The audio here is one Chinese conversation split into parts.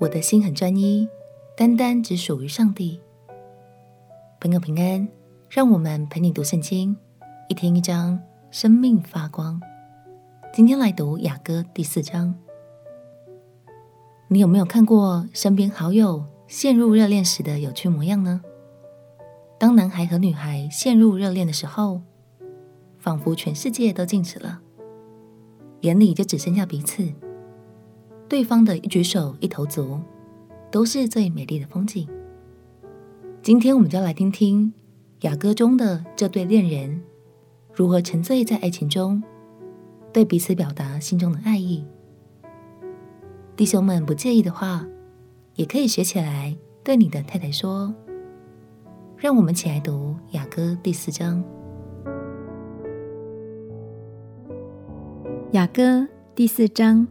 我的心很专一，单单只属于上帝。朋友平安，让我们陪你读圣经，一天一章，生命发光。今天来读雅歌第四章。你有没有看过身边好友陷入热恋时的有趣模样呢？当男孩和女孩陷入热恋的时候，仿佛全世界都静止了，眼里就只剩下彼此。对方的一举手一投足，都是最美丽的风景。今天我们就来听听雅歌中的这对恋人如何沉醉在爱情中，对彼此表达心中的爱意。弟兄们不介意的话，也可以学起来对你的太太说。让我们起来读雅歌第四章。雅歌第四章。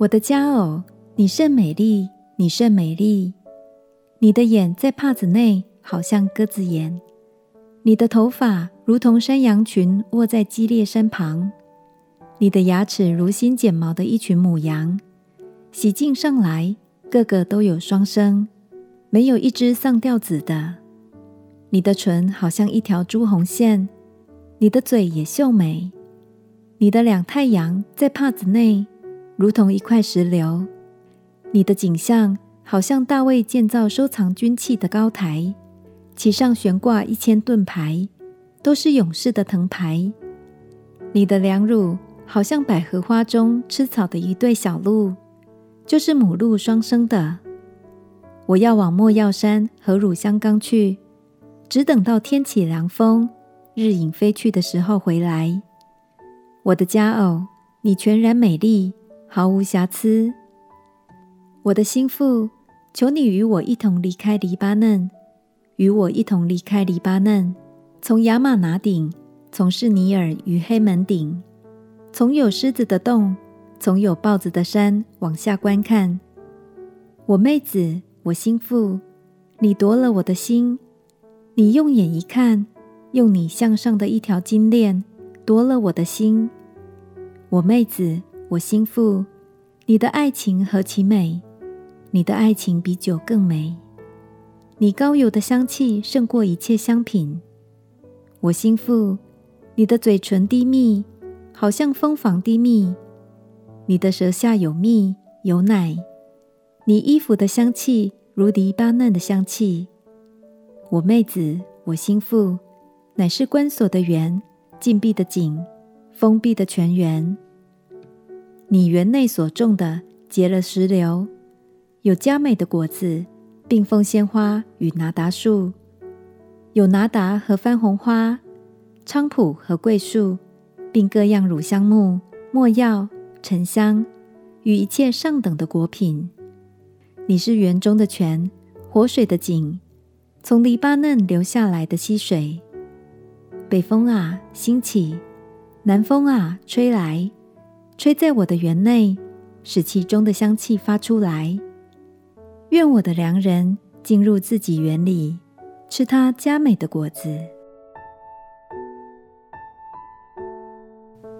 我的佳偶，你甚美丽，你甚美丽。你的眼在帕子内，好像鸽子眼；你的头发如同山羊群卧在基列山旁；你的牙齿如新剪毛的一群母羊，洗净上来，个个都有双生，没有一只丧掉子的。你的唇好像一条朱红线，你的嘴也秀美。你的两太阳在帕子内。如同一块石榴，你的景象好像大卫建造收藏军器的高台，其上悬挂一千盾牌，都是勇士的藤牌。你的两乳好像百合花中吃草的一对小鹿，就是母鹿双生的。我要往莫药山和乳香冈去，只等到天起凉风，日影飞去的时候回来。我的佳偶，你全然美丽。毫无瑕疵，我的心腹，求你与我一同离开黎巴嫩，与我一同离开黎巴嫩，从亚玛拿顶，从示尼尔与黑门顶，从有狮子的洞，从有豹子的山往下观看。我妹子，我心腹，你夺了我的心，你用眼一看，用你向上的一条金链夺了我的心。我妹子。我心腹，你的爱情何其美！你的爱情比酒更美，你高油的香气胜过一切香品。我心腹，你的嘴唇低蜜，好像蜂房低蜜；你的舌下有蜜有奶，你衣服的香气如黎巴嫩的香气。我妹子，我心腹，乃是关锁的园，禁闭的井，封闭的泉源。你园内所种的结了石榴，有佳美的果子，并凤仙花与拿达树，有拿达和番红花、菖蒲和桂树，并各样乳香木、没药、沉香与一切上等的果品。你是园中的泉，活水的井，从黎巴嫩流下来的溪水。北风啊，兴起；南风啊，吹来。吹在我的园内，使其中的香气发出来。愿我的良人进入自己园里，吃他佳美的果子。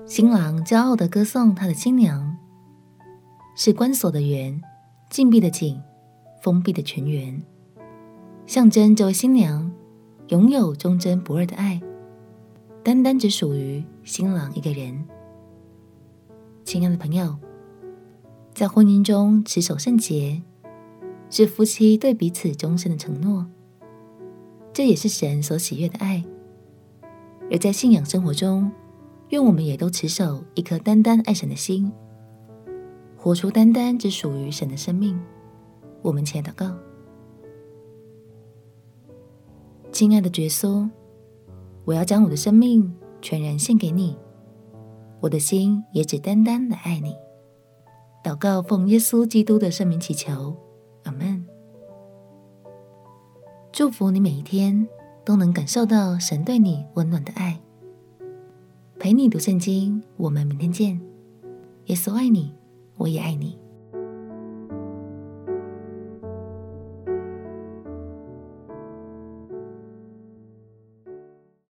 新郎骄傲地歌颂他的新娘，是关锁的园、禁闭的井、封闭的泉源，象征这位新娘拥有忠贞不二的爱，单单只属于新郎一个人。亲爱的朋友，在婚姻中持守圣洁，是夫妻对彼此终身的承诺，这也是神所喜悦的爱。而在信仰生活中，愿我们也都持守一颗单单爱神的心，活出单单只属于神的生命。我们且祷告：亲爱的耶稣，我要将我的生命全然献给你。我的心也只单单的爱你。祷告奉耶稣基督的圣名祈求，阿门。祝福你每一天都能感受到神对你温暖的爱。陪你读圣经，我们明天见。耶稣爱你，我也爱你。